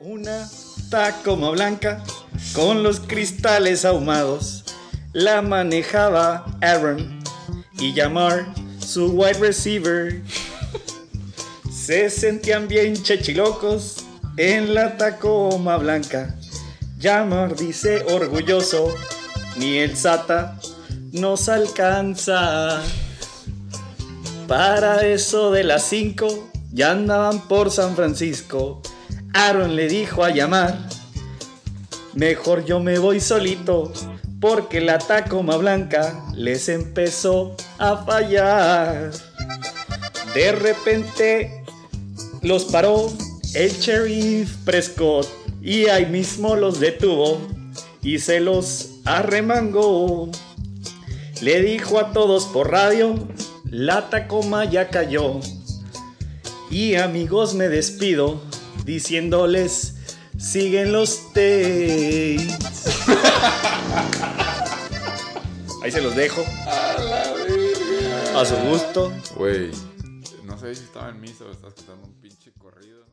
Una Tacoma blanca con los cristales ahumados la manejaba Aaron y llamar su wide receiver. Se sentían bien chechilocos en la Tacoma blanca. Yamar dice orgulloso, ni el SATA nos alcanza. Para eso de las 5 ya andaban por San Francisco. Aaron le dijo a llamar, mejor yo me voy solito, porque la Tacoma Blanca les empezó a fallar. De repente los paró el sheriff Prescott y ahí mismo los detuvo y se los arremangó. Le dijo a todos por radio, la Tacoma ya cayó. Y amigos me despido diciéndoles, siguen los Tates. Ahí se los dejo. A su gusto. Güey, no sé si estaba en misa o estás escuchando un pinche corrido.